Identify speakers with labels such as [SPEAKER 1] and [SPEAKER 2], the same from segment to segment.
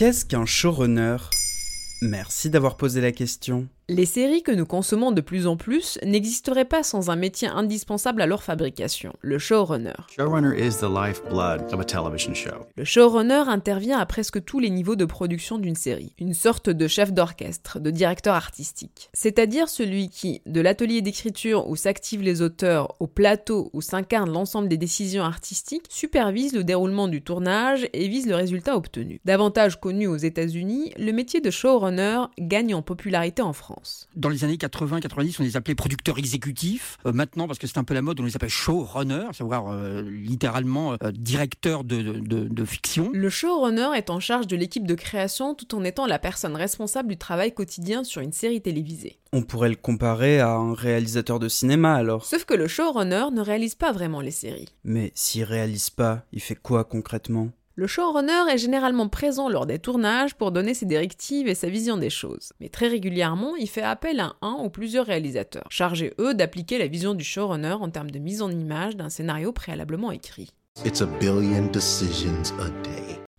[SPEAKER 1] Qu'est-ce qu'un showrunner? Merci d'avoir posé la question.
[SPEAKER 2] Les séries que nous consommons de plus en plus n'existeraient pas sans un métier indispensable à leur fabrication, le showrunner. Le showrunner intervient à presque tous les niveaux de production d'une série, une sorte de chef d'orchestre, de directeur artistique. C'est-à-dire celui qui, de l'atelier d'écriture où s'activent les auteurs au plateau où s'incarne l'ensemble des décisions artistiques, supervise le déroulement du tournage et vise le résultat obtenu. Davantage connu aux États-Unis, le métier de showrunner gagne en popularité en France.
[SPEAKER 3] Dans les années 80-90, on les appelait producteurs exécutifs. Euh, maintenant, parce que c'est un peu la mode, on les appelle showrunners, savoir euh, littéralement euh, directeur de, de, fiction.
[SPEAKER 2] Le showrunner est en charge de l'équipe de création tout en étant la personne responsable du travail quotidien sur une série télévisée.
[SPEAKER 1] On pourrait le comparer à un réalisateur de cinéma alors.
[SPEAKER 2] Sauf que le showrunner ne réalise pas vraiment les séries.
[SPEAKER 1] Mais s'il réalise pas, il fait quoi concrètement?
[SPEAKER 2] Le showrunner est généralement présent lors des tournages pour donner ses directives et sa vision des choses, mais très régulièrement, il fait appel à un ou plusieurs réalisateurs, chargés eux d'appliquer la vision du showrunner en termes de mise en image d'un scénario préalablement écrit.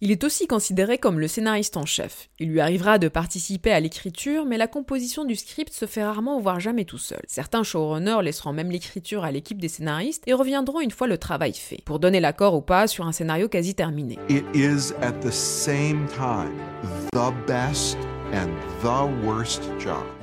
[SPEAKER 2] Il est aussi considéré comme le scénariste en chef. Il lui arrivera de participer à l'écriture, mais la composition du script se fait rarement voire jamais tout seul. Certains showrunners laisseront même l'écriture à l'équipe des scénaristes et reviendront une fois le travail fait, pour donner l'accord ou pas sur un scénario quasi terminé.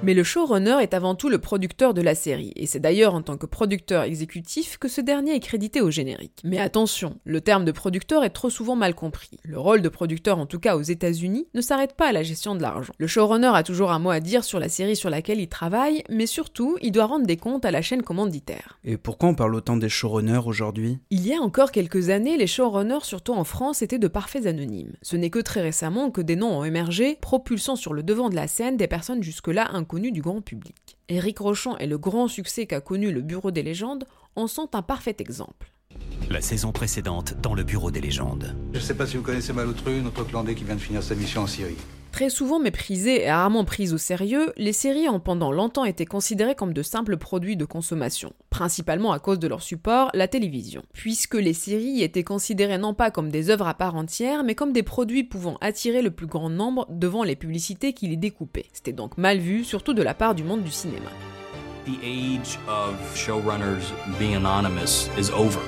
[SPEAKER 2] Mais le showrunner est avant tout le producteur de la série, et c'est d'ailleurs en tant que producteur exécutif que ce dernier est crédité au générique. Mais attention, le terme de producteur est trop souvent mal compris. Le rôle de producteur, en tout cas aux États-Unis, ne s'arrête pas à la gestion de l'argent. Le showrunner a toujours un mot à dire sur la série sur laquelle il travaille, mais surtout, il doit rendre des comptes à la chaîne commanditaire.
[SPEAKER 1] Et pourquoi on parle autant des showrunners aujourd'hui?
[SPEAKER 2] Il y a encore quelques années, les showrunners, surtout en France, étaient de parfaits anonymes. Ce n'est que très récemment que des noms ont émergé, propulsant sur le devant de la scène des personnes jusque-là inconnues du grand public. Éric Rochon et le grand succès qu'a connu le Bureau des légendes en sont un parfait exemple.
[SPEAKER 4] La saison précédente dans le Bureau des légendes.
[SPEAKER 5] Je ne sais pas si vous connaissez Malotru, notre clandé qui vient de finir sa mission en Syrie.
[SPEAKER 2] Très souvent méprisées et rarement prises au sérieux, les séries ont pendant longtemps été considérées comme de simples produits de consommation, principalement à cause de leur support, la télévision. Puisque les séries étaient considérées non pas comme des œuvres à part entière, mais comme des produits pouvant attirer le plus grand nombre devant les publicités qui les découpaient. C'était donc mal vu, surtout de la part du monde du cinéma.
[SPEAKER 6] The age of showrunners being anonymous is over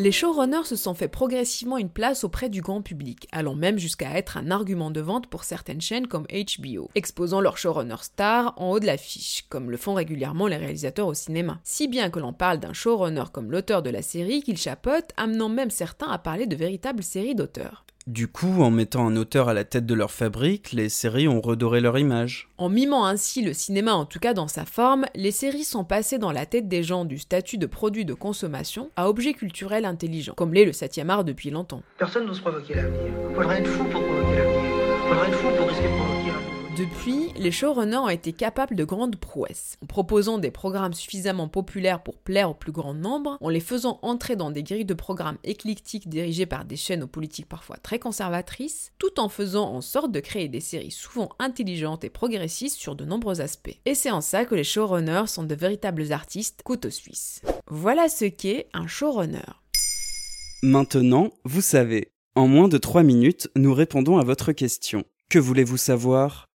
[SPEAKER 2] les showrunners se sont fait progressivement une place auprès du grand public, allant même jusqu'à être un argument de vente pour certaines chaînes comme HBO, exposant leurs showrunners stars en haut de l'affiche, comme le font régulièrement les réalisateurs au cinéma. Si bien que l'on parle d'un showrunner comme l'auteur de la série qu'il chapote, amenant même certains à parler de véritables séries d'auteurs.
[SPEAKER 1] Du coup, en mettant un auteur à la tête de leur fabrique, les séries ont redoré leur image.
[SPEAKER 2] En mimant ainsi le cinéma, en tout cas dans sa forme, les séries sont passées dans la tête des gens du statut de produit de consommation à objet culturel intelligent, comme l'est le 7 art depuis longtemps.
[SPEAKER 7] Personne n'ose provoquer l'avenir. Faudrait être fou pour provoquer l'avenir. Faudrait être fou pour risquer de provoquer l'avenir.
[SPEAKER 2] Depuis, les showrunners ont été capables de grandes prouesses, en proposant des programmes suffisamment populaires pour plaire au plus grand nombre, en les faisant entrer dans des grilles de programmes éclectiques dirigées par des chaînes aux politiques parfois très conservatrices, tout en faisant en sorte de créer des séries souvent intelligentes et progressistes sur de nombreux aspects. Et c'est en ça que les showrunners sont de véritables artistes couteau suisse. Voilà ce qu'est un showrunner.
[SPEAKER 1] Maintenant, vous savez. En moins de 3 minutes, nous répondons à votre question. Que voulez-vous savoir?